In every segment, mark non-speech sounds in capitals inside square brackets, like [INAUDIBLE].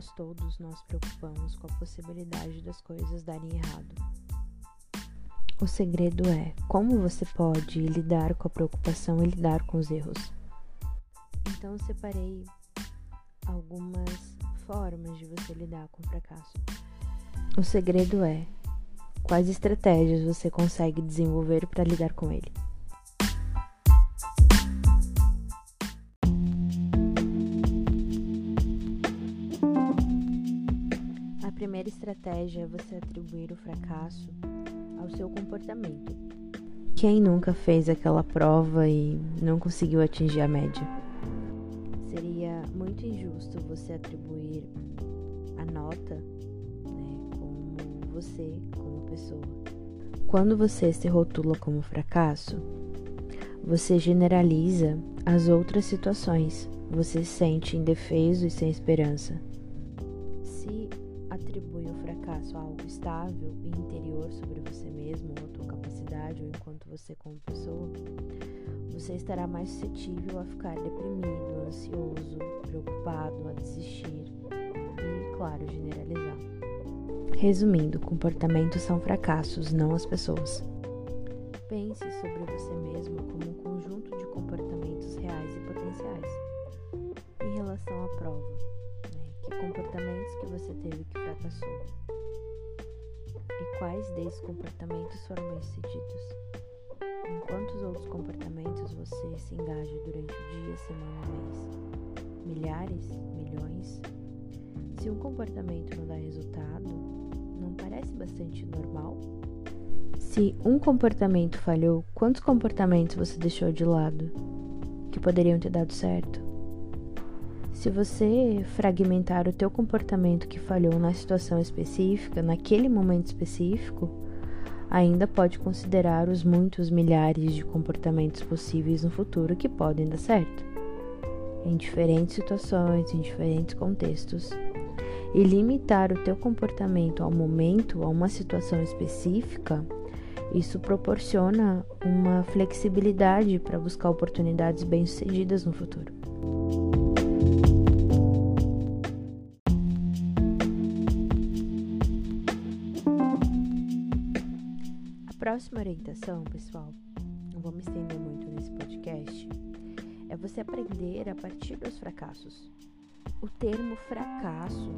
nós todos nos preocupamos com a possibilidade das coisas darem errado. O segredo é como você pode lidar com a preocupação e lidar com os erros. Então, separei algumas formas de você lidar com o fracasso. O segredo é quais estratégias você consegue desenvolver para lidar com ele. Estratégia é você atribuir o fracasso ao seu comportamento. Quem nunca fez aquela prova e não conseguiu atingir a média? Seria muito injusto você atribuir a nota né, como você, como pessoa. Quando você se rotula como fracasso, você generaliza as outras situações. Você se sente indefeso e sem esperança. O fracasso a algo estável e interior sobre você mesmo, ou tua capacidade, ou enquanto você como pessoa, você estará mais suscetível a ficar deprimido, ansioso, preocupado, a desistir e, claro, generalizar. Resumindo, comportamentos são fracassos, não as pessoas. Pense sobre você mesmo como um conjunto de comportamentos reais e potenciais. Em relação à prova, né? que comportamentos que você teve que fracassou? E quais desses comportamentos foram bem sucedidos? Em quantos outros comportamentos você se engaja durante o dia, semana, mês? Milhares? Milhões? Se um comportamento não dá resultado, não parece bastante normal? Se um comportamento falhou, quantos comportamentos você deixou de lado que poderiam ter dado certo? Se você fragmentar o teu comportamento que falhou na situação específica, naquele momento específico, ainda pode considerar os muitos milhares de comportamentos possíveis no futuro que podem dar certo, em diferentes situações, em diferentes contextos. E limitar o teu comportamento ao momento, a uma situação específica, isso proporciona uma flexibilidade para buscar oportunidades bem-sucedidas no futuro. Próxima orientação, pessoal, não vou me estender muito nesse podcast, é você aprender a partir dos fracassos. O termo fracasso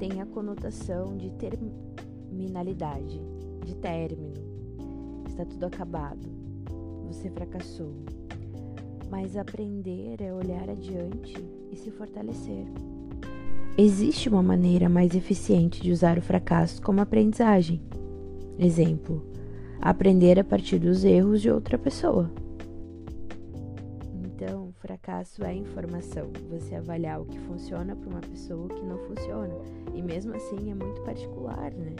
tem a conotação de terminalidade, de término. Está tudo acabado. Você fracassou. Mas aprender é olhar adiante e se fortalecer. Existe uma maneira mais eficiente de usar o fracasso como aprendizagem. Exemplo: aprender a partir dos erros de outra pessoa. Então, fracasso é informação, você avaliar o que funciona para uma pessoa o que não funciona. E mesmo assim é muito particular, né?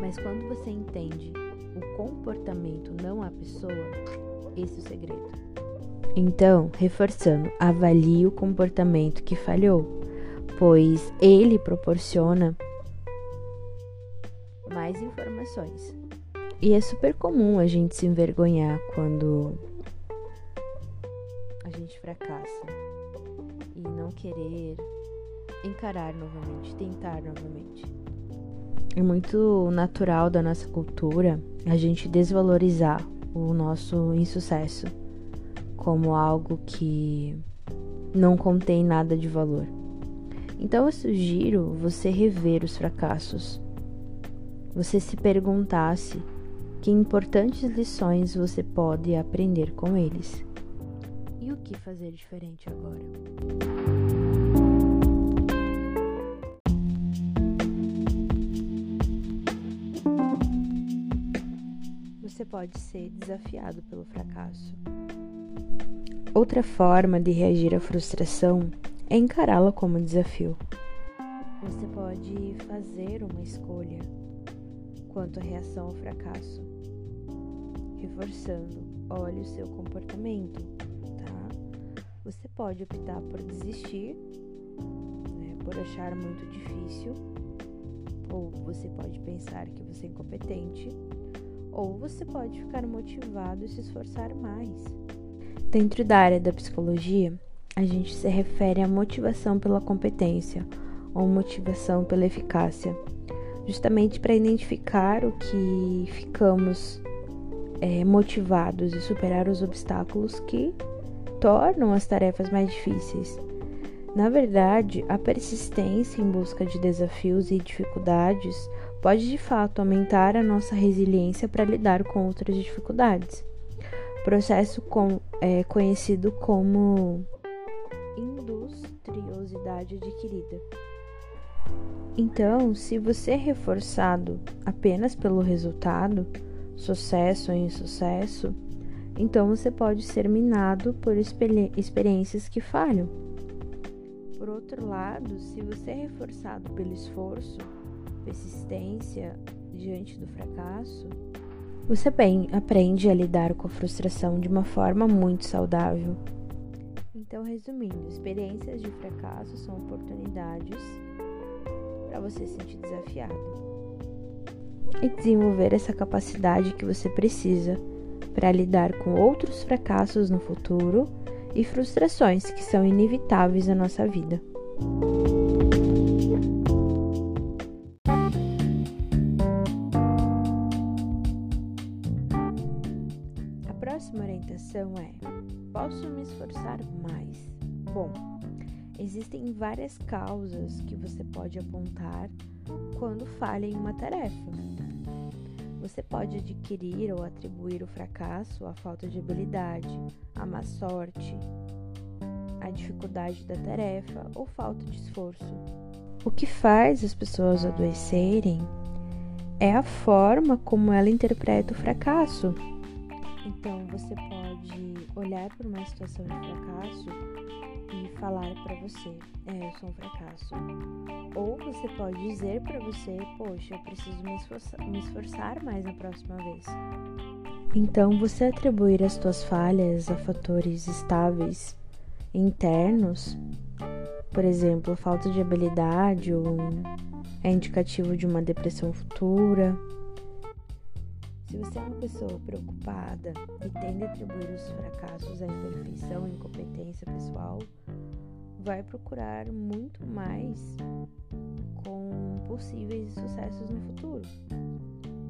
Mas quando você entende o comportamento, não a pessoa, esse é o segredo. Então, reforçando, avalie o comportamento que falhou, pois ele proporciona mais informações. E é super comum a gente se envergonhar quando a gente fracassa e não querer encarar novamente, tentar novamente. É muito natural da nossa cultura a gente desvalorizar o nosso insucesso como algo que não contém nada de valor. Então eu sugiro você rever os fracassos. Você se perguntasse que importantes lições você pode aprender com eles. E o que fazer diferente agora? Você pode ser desafiado pelo fracasso. Outra forma de reagir à frustração é encará-la como desafio. Você pode fazer uma escolha quanto à reação ao fracasso reforçando, olhe o seu comportamento, tá? Você pode optar por desistir, né, por achar muito difícil, ou você pode pensar que você é incompetente, ou você pode ficar motivado e se esforçar mais. Dentro da área da psicologia, a gente se refere à motivação pela competência ou motivação pela eficácia, justamente para identificar o que ficamos é, motivados e superar os obstáculos que tornam as tarefas mais difíceis. Na verdade, a persistência em busca de desafios e dificuldades pode de fato aumentar a nossa resiliência para lidar com outras dificuldades. Processo com, é, conhecido como industriosidade adquirida. Então, se você é reforçado apenas pelo resultado, sucesso ou insucesso, então você pode ser minado por experiências que falham. Por outro lado, se você é reforçado pelo esforço, persistência diante do fracasso, você bem aprende a lidar com a frustração de uma forma muito saudável. Então, resumindo, experiências de fracasso são oportunidades para você se sentir desafiado e desenvolver essa capacidade que você precisa para lidar com outros fracassos no futuro e frustrações que são inevitáveis na nossa vida. A próxima orientação é: posso me esforçar mais? Bom, existem várias causas que você pode apontar quando falha em uma tarefa. Você pode adquirir ou atribuir o fracasso à falta de habilidade, à má sorte, à dificuldade da tarefa ou falta de esforço. O que faz as pessoas adoecerem é a forma como ela interpreta o fracasso. Então, você pode olhar para uma situação de fracasso falar para você: é, eu sou um fracasso. Ou você pode dizer para você: poxa, eu preciso me esforçar, me esforçar mais na próxima vez. Então, você atribuir as suas falhas a fatores estáveis internos, por exemplo, falta de habilidade ou é indicativo de uma depressão futura. Se você é uma pessoa preocupada e tende a atribuir os fracassos à imperfeição e incompetência pessoal, vai procurar muito mais com possíveis sucessos no futuro.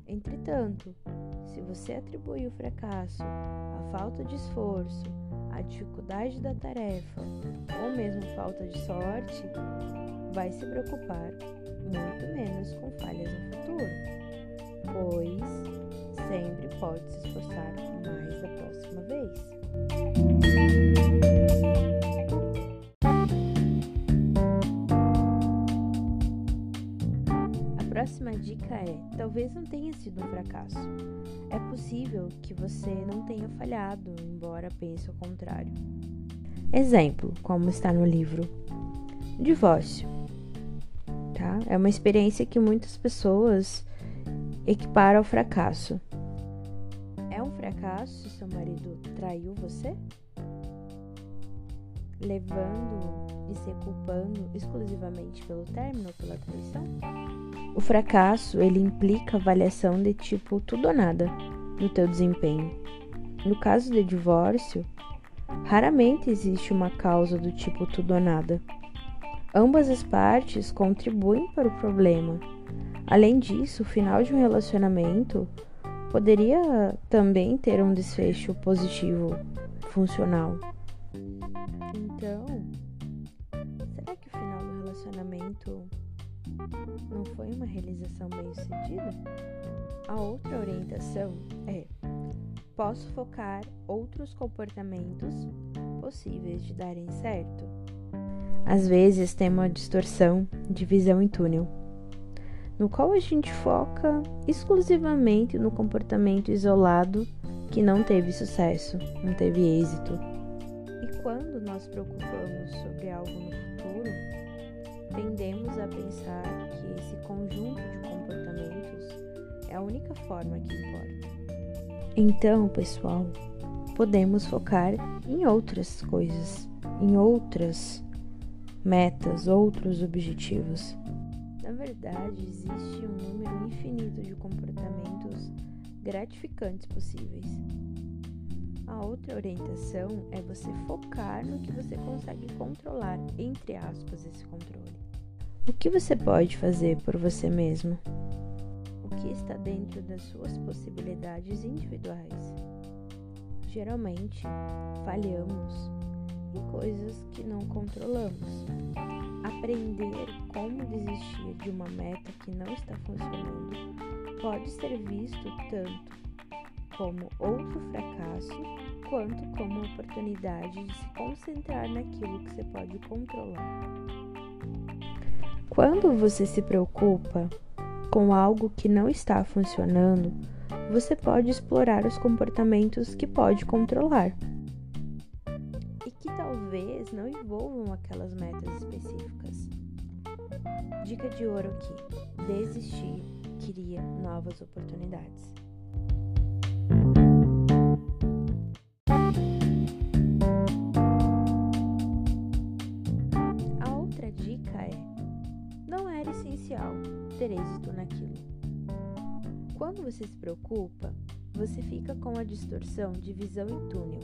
Entretanto, se você atribui o fracasso à falta de esforço, à dificuldade da tarefa ou mesmo falta de sorte, vai se preocupar muito menos com falhas no futuro, pois sempre pode se esforçar mais da próxima vez. Próxima dica é: talvez não tenha sido um fracasso. É possível que você não tenha falhado, embora pense o contrário. Exemplo, como está no livro: divórcio. Tá? É uma experiência que muitas pessoas equiparam ao fracasso. É um fracasso se seu marido traiu você? Levando e se culpando exclusivamente pelo término ou pela traição? O fracasso, ele implica avaliação de tipo tudo ou nada do teu desempenho. No caso de divórcio, raramente existe uma causa do tipo tudo ou nada. Ambas as partes contribuem para o problema. Além disso, o final de um relacionamento poderia também ter um desfecho positivo, funcional. Não foi uma realização bem-sucedida? A outra orientação é: posso focar outros comportamentos possíveis de darem certo. Às vezes tem uma distorção de visão em túnel, no qual a gente foca exclusivamente no comportamento isolado que não teve sucesso, não teve êxito. E quando nós preocupamos sobre algo no futuro, tendemos a pensar que esse conjunto de comportamentos é a única forma que importa. Então, pessoal, podemos focar em outras coisas, em outras metas, outros objetivos. Na verdade, existe um número infinito de comportamentos gratificantes possíveis. A outra orientação é você focar no que você consegue controlar, entre aspas, esse controle. O que você pode fazer por você mesmo? O que está dentro das suas possibilidades individuais? Geralmente, falhamos em coisas que não controlamos. Aprender como desistir de uma meta que não está funcionando pode ser visto tanto como outro fracasso, quanto como oportunidade de se concentrar naquilo que você pode controlar. Quando você se preocupa com algo que não está funcionando, você pode explorar os comportamentos que pode controlar e que talvez não envolvam aquelas metas específicas. Dica de ouro aqui: desistir cria novas oportunidades. Ter êxito naquilo. Quando você se preocupa, você fica com a distorção de visão em túnel.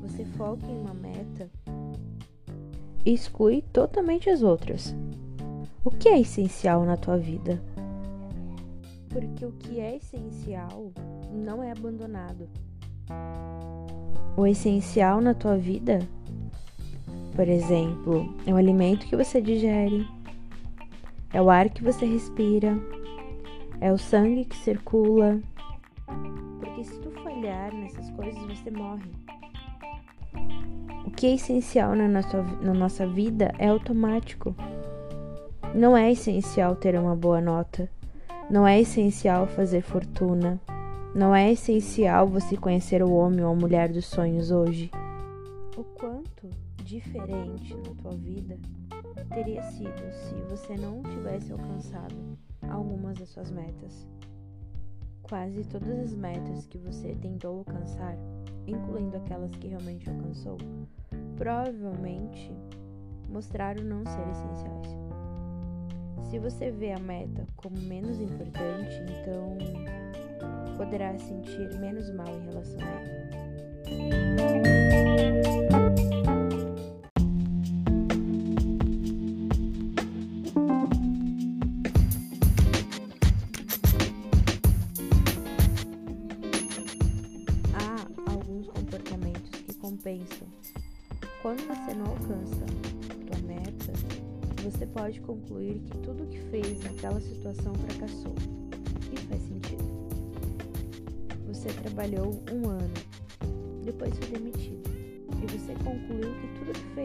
Você foca em uma meta e exclui totalmente as outras. O que é essencial na tua vida? Porque o que é essencial não é abandonado. O essencial na tua vida, por exemplo, é o alimento que você digere, é o ar que você respira, é o sangue que circula. Porque se tu falhar nessas coisas, você morre. O que é essencial na nossa, na nossa vida é automático. Não é essencial ter uma boa nota. Não é essencial fazer fortuna. Não é essencial você conhecer o homem ou a mulher dos sonhos hoje. O quanto diferente na tua vida teria sido se você não tivesse alcançado algumas das suas metas. Quase todas as metas que você tentou alcançar, incluindo aquelas que realmente alcançou, provavelmente mostraram não ser essenciais. Se você vê a meta como menos importante, então poderá sentir menos mal em relação a ela.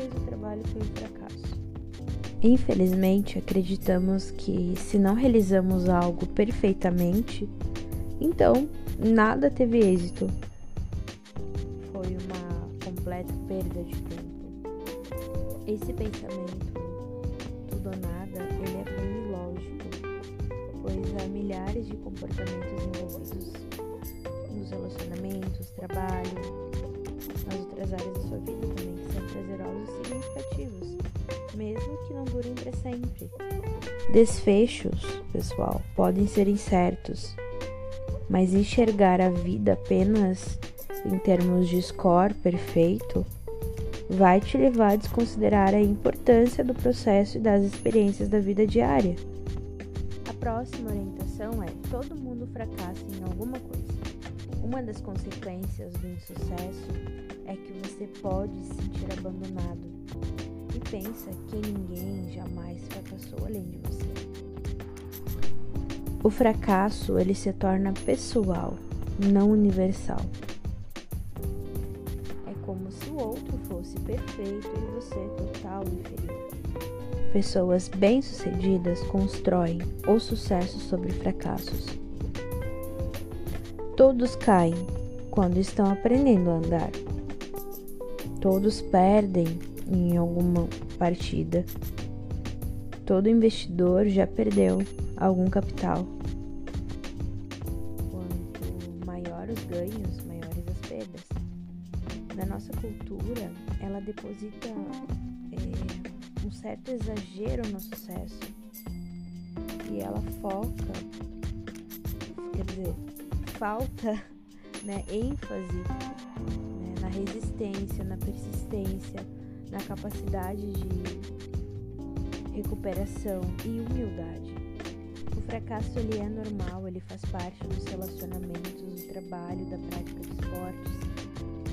Fez o trabalho foi um fracasso. Infelizmente, acreditamos que se não realizamos algo perfeitamente, então nada teve êxito. Foi uma completa perda de tempo. Esse pensamento, tudo ou nada, ele é bem ilógico, pois há milhares de comportamentos envolvidos nos relacionamentos, trabalho, nas outras áreas da sua vida também, prazerosos e significativos, mesmo que não durem para sempre. Desfechos, pessoal, podem ser incertos, mas enxergar a vida apenas em termos de score perfeito vai te levar a desconsiderar a importância do processo e das experiências da vida diária. A próxima orientação é: todo mundo fracassa em alguma coisa. Uma das consequências do insucesso é que você pode se sentir abandonado e pensa que ninguém jamais fracassou além de você. O fracasso ele se torna pessoal, não universal. É como se o outro fosse perfeito e você total inferior. Pessoas bem-sucedidas constroem o sucesso sobre fracassos. Todos caem quando estão aprendendo a andar. Todos perdem em alguma partida. Todo investidor já perdeu algum capital. Quanto maior os ganhos, maiores as perdas. Na nossa cultura, ela deposita é, um certo exagero no sucesso e ela foca, quer dizer, falta [LAUGHS] né, ênfase resistência, na persistência, na capacidade de recuperação e humildade. O fracasso ele é normal, ele faz parte dos relacionamentos, do trabalho, da prática de esportes,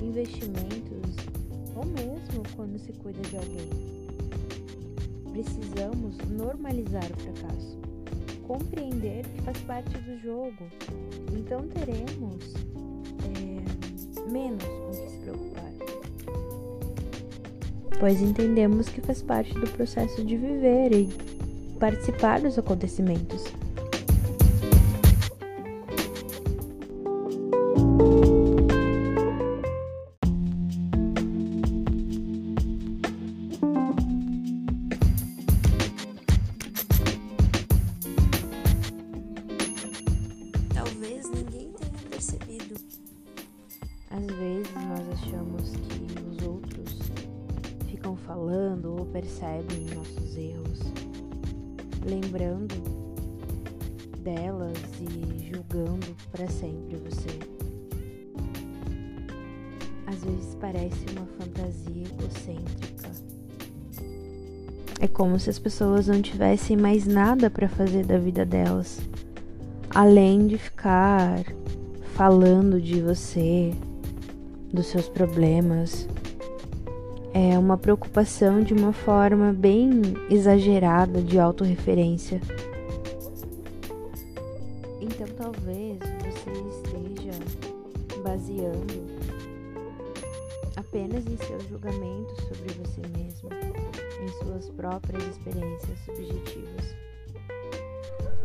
investimentos ou mesmo quando se cuida de alguém. Precisamos normalizar o fracasso, compreender que faz parte do jogo. Então teremos é, menos preocupar. Pois entendemos que faz parte do processo de viver e participar dos acontecimentos. Percebem nossos erros, lembrando delas e julgando para sempre você. Às vezes parece uma fantasia egocêntrica. É como se as pessoas não tivessem mais nada para fazer da vida delas, além de ficar falando de você, dos seus problemas. É uma preocupação de uma forma bem exagerada de autorreferência. Então talvez você esteja baseando apenas em seus julgamentos sobre você mesmo, em suas próprias experiências subjetivas.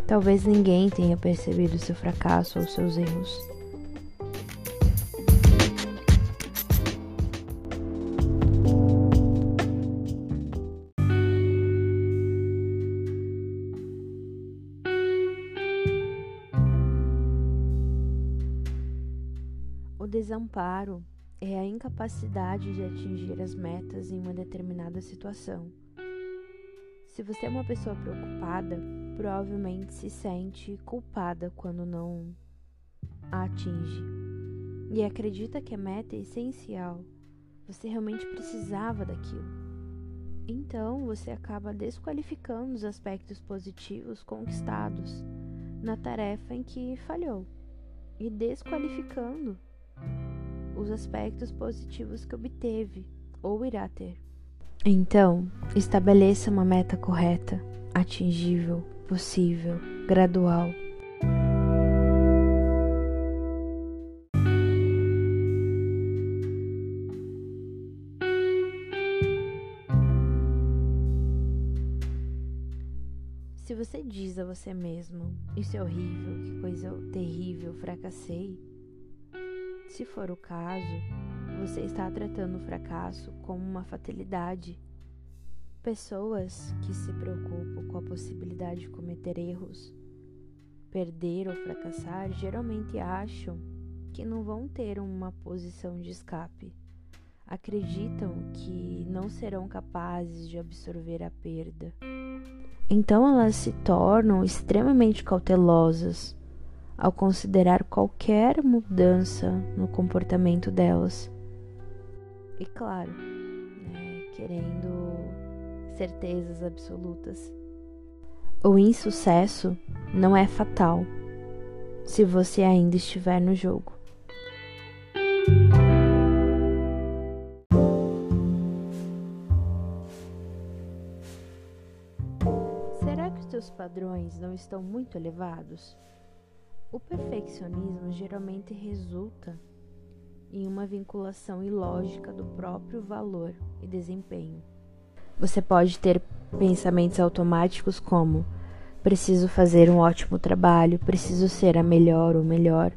Talvez ninguém tenha percebido seu fracasso ou seus erros. Desamparo é a incapacidade de atingir as metas em uma determinada situação. Se você é uma pessoa preocupada, provavelmente se sente culpada quando não a atinge e acredita que a meta é essencial. Você realmente precisava daquilo. Então você acaba desqualificando os aspectos positivos conquistados na tarefa em que falhou e desqualificando os aspectos positivos que obteve ou irá ter. Então, estabeleça uma meta correta, atingível, possível, gradual. Se você diz a você mesmo: Isso é horrível, que coisa terrível, fracassei. Se for o caso, você está tratando o fracasso como uma fatalidade. Pessoas que se preocupam com a possibilidade de cometer erros, perder ou fracassar, geralmente acham que não vão ter uma posição de escape. Acreditam que não serão capazes de absorver a perda. Então elas se tornam extremamente cautelosas ao considerar qualquer mudança no comportamento delas. E claro, né, querendo certezas absolutas. O insucesso não é fatal se você ainda estiver no jogo. Será que os teus padrões não estão muito elevados? O perfeccionismo geralmente resulta em uma vinculação ilógica do próprio valor e desempenho. Você pode ter pensamentos automáticos como: preciso fazer um ótimo trabalho, preciso ser a melhor ou melhor,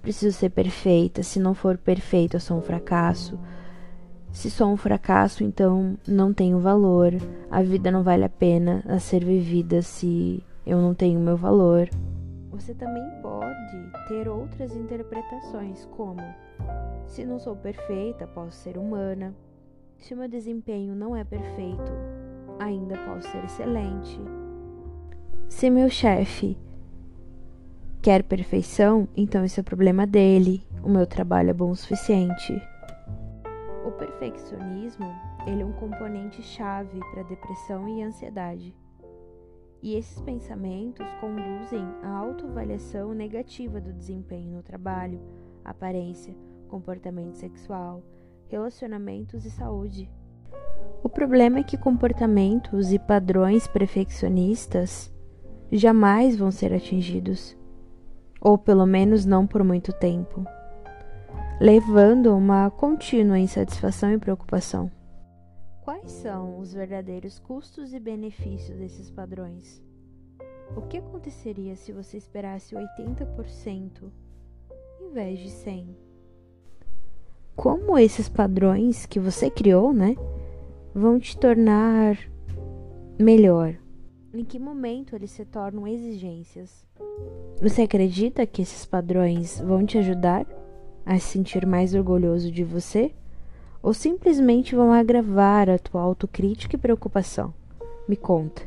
preciso ser perfeita, se não for perfeita, eu sou um fracasso. Se sou um fracasso, então não tenho valor, a vida não vale a pena a ser vivida se eu não tenho meu valor. Você também pode ter outras interpretações, como: se não sou perfeita, posso ser humana. Se meu desempenho não é perfeito, ainda posso ser excelente. Se meu chefe quer perfeição, então isso é problema dele. O meu trabalho é bom o suficiente. O perfeccionismo, ele é um componente chave para depressão e ansiedade. E esses pensamentos conduzem à autoavaliação negativa do desempenho no trabalho, aparência, comportamento sexual, relacionamentos e saúde. O problema é que comportamentos e padrões perfeccionistas jamais vão ser atingidos, ou pelo menos não por muito tempo, levando a uma contínua insatisfação e preocupação. Quais são os verdadeiros custos e benefícios desses padrões? O que aconteceria se você esperasse 80% em vez de 100%? Como esses padrões que você criou, né, vão te tornar melhor? Em que momento eles se tornam exigências? Você acredita que esses padrões vão te ajudar a se sentir mais orgulhoso de você? Ou simplesmente vão agravar a tua autocrítica e preocupação? Me conta.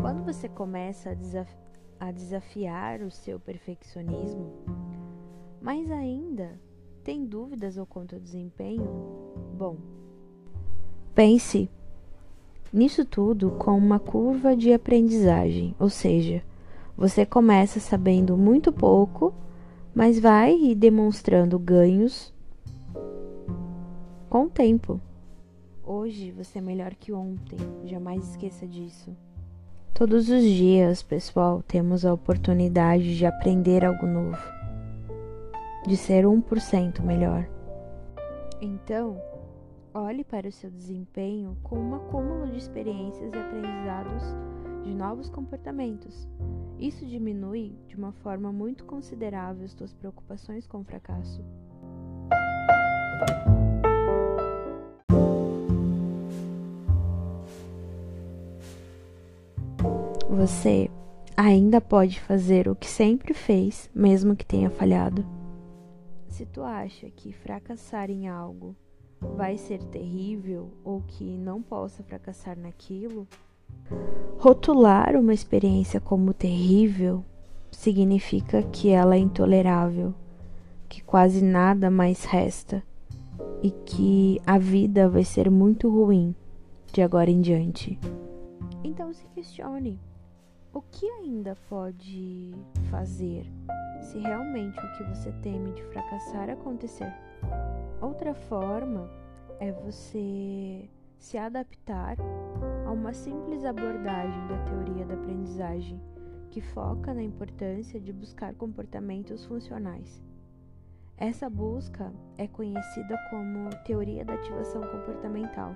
Quando você começa a, desaf a desafiar o seu perfeccionismo, mais ainda tem dúvidas ou quanto ao desempenho? Bom, pense Nisso tudo, com uma curva de aprendizagem, ou seja, você começa sabendo muito pouco, mas vai demonstrando ganhos com o tempo. Hoje você é melhor que ontem, jamais esqueça disso. Todos os dias, pessoal, temos a oportunidade de aprender algo novo, de ser 1% melhor. Então, Olhe para o seu desempenho como um acúmulo de experiências e aprendizados de novos comportamentos. Isso diminui de uma forma muito considerável as suas preocupações com o fracasso. Você ainda pode fazer o que sempre fez, mesmo que tenha falhado. Se tu acha que fracassar em algo vai ser terrível ou que não possa fracassar naquilo, rotular uma experiência como terrível significa que ela é intolerável, que quase nada mais resta e que a vida vai ser muito ruim de agora em diante. Então se questione: o que ainda pode fazer se realmente o que você teme de fracassar acontecer? Outra forma é você se adaptar a uma simples abordagem da teoria da aprendizagem que foca na importância de buscar comportamentos funcionais. Essa busca é conhecida como teoria da ativação comportamental.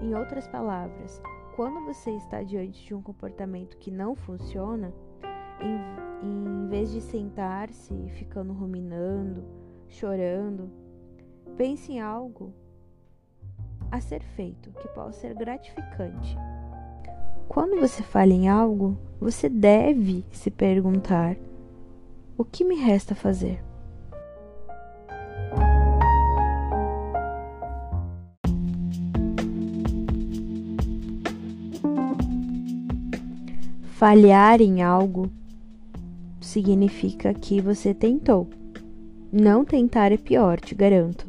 Em outras palavras, quando você está diante de um comportamento que não funciona, em, em vez de sentar-se ficando ruminando, chorando, Pense em algo a ser feito que possa ser gratificante. Quando você fala em algo, você deve se perguntar: o que me resta fazer? Falhar em algo significa que você tentou. Não tentar é pior, te garanto.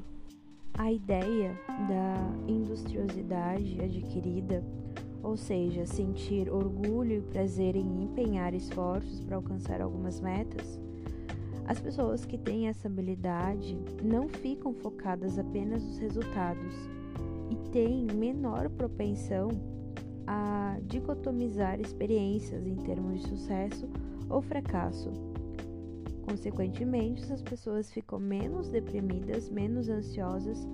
A ideia da industriosidade adquirida, ou seja, sentir orgulho e prazer em empenhar esforços para alcançar algumas metas, as pessoas que têm essa habilidade não ficam focadas apenas nos resultados e têm menor propensão a dicotomizar experiências em termos de sucesso ou fracasso Consequentemente, as pessoas ficam menos deprimidas, menos ansiosas,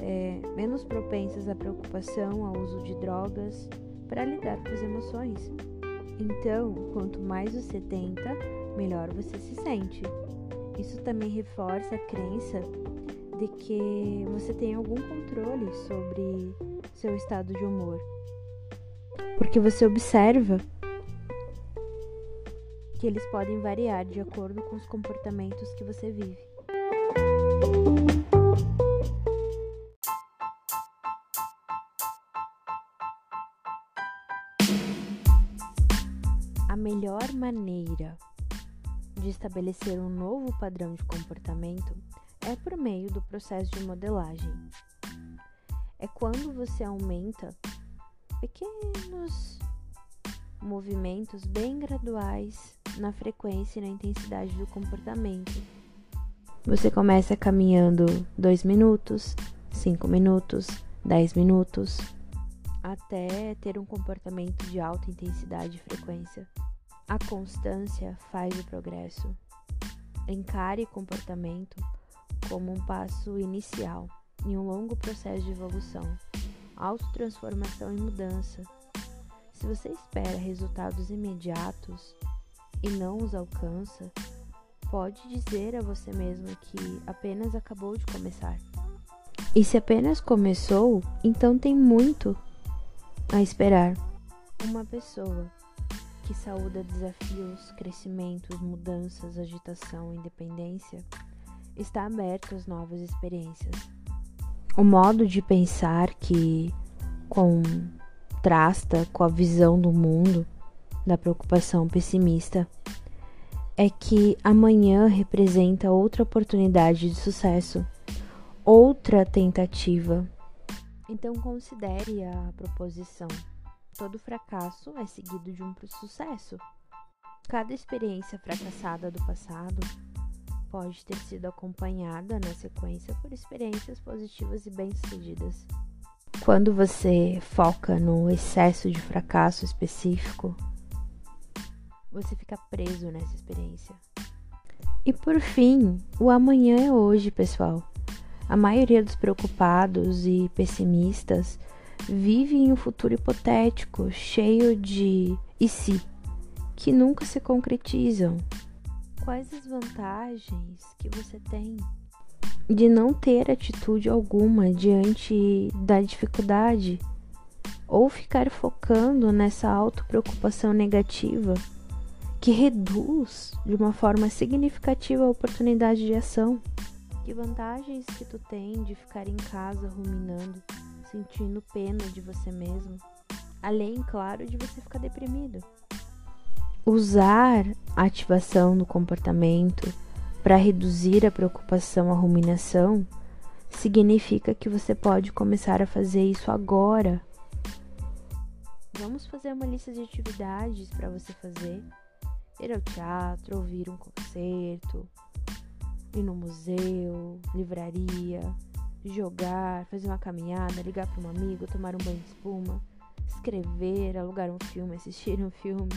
é, menos propensas à preocupação, ao uso de drogas, para lidar com as emoções. Então, quanto mais você tenta, melhor você se sente. Isso também reforça a crença de que você tem algum controle sobre seu estado de humor. Porque você observa que eles podem variar de acordo com os comportamentos que você vive. A melhor maneira de estabelecer um novo padrão de comportamento é por meio do processo de modelagem. É quando você aumenta pequenos movimentos bem graduais na frequência e na intensidade do comportamento. Você começa caminhando 2 minutos, 5 minutos, 10 minutos, até ter um comportamento de alta intensidade e frequência. A constância faz o progresso. Encare comportamento como um passo inicial em um longo processo de evolução, autotransformação e mudança. Se você espera resultados imediatos e não os alcança, pode dizer a você mesmo que apenas acabou de começar. E se apenas começou, então tem muito a esperar. Uma pessoa que saúda desafios, crescimentos, mudanças, agitação, independência, está aberto às novas experiências. O modo de pensar que contrasta com a visão do mundo da preocupação pessimista é que amanhã representa outra oportunidade de sucesso, outra tentativa. Então considere a proposição. Todo fracasso é seguido de um sucesso. Cada experiência fracassada do passado pode ter sido acompanhada na sequência por experiências positivas e bem-sucedidas. Quando você foca no excesso de fracasso específico, você fica preso nessa experiência. E por fim, o amanhã é hoje, pessoal. A maioria dos preocupados e pessimistas vive em um futuro hipotético, cheio de e se, que nunca se concretizam. Quais as vantagens que você tem de não ter atitude alguma diante da dificuldade ou ficar focando nessa autopreocupação negativa? Que reduz de uma forma significativa a oportunidade de ação. Que vantagens que tu tem de ficar em casa ruminando, sentindo pena de você mesmo, além, claro, de você ficar deprimido. Usar a ativação do comportamento para reduzir a preocupação, a ruminação, significa que você pode começar a fazer isso agora. Vamos fazer uma lista de atividades para você fazer ir ao teatro, ouvir um concerto, ir no museu, livraria, jogar, fazer uma caminhada, ligar para um amigo, tomar um banho de espuma, escrever, alugar um filme, assistir um filme.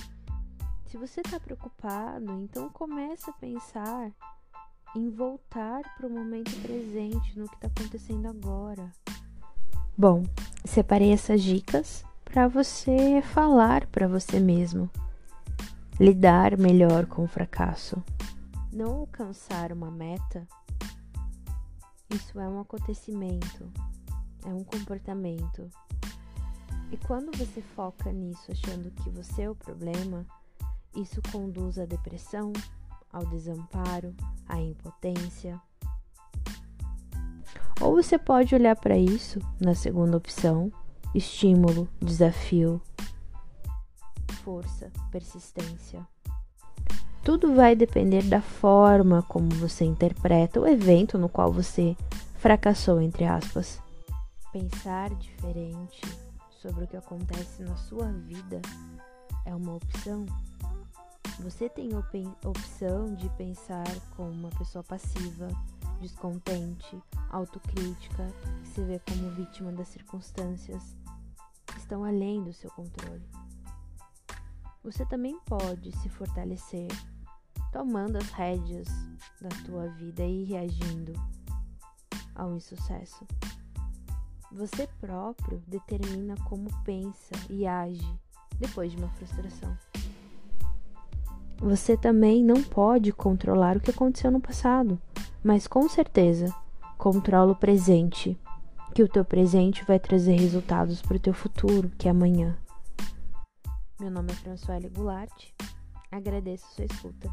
Se você está preocupado, então comece a pensar em voltar para o momento presente, no que está acontecendo agora. Bom, separei essas dicas para você falar para você mesmo lidar melhor com o fracasso. Não alcançar uma meta, isso é um acontecimento, é um comportamento. E quando você foca nisso achando que você é o problema, isso conduz à depressão, ao desamparo, à impotência. Ou você pode olhar para isso na segunda opção: estímulo, desafio, força, persistência. Tudo vai depender da forma como você interpreta o evento no qual você fracassou, entre aspas. Pensar diferente sobre o que acontece na sua vida é uma opção. Você tem a opção de pensar como uma pessoa passiva, descontente, autocrítica, que se vê como vítima das circunstâncias que estão além do seu controle você também pode se fortalecer tomando as rédeas da tua vida e reagindo ao insucesso. Você próprio determina como pensa e age depois de uma frustração. Você também não pode controlar o que aconteceu no passado, mas com certeza controla o presente, que o teu presente vai trazer resultados para o teu futuro, que é amanhã. Meu nome é Françoise Goulart. Agradeço sua escuta.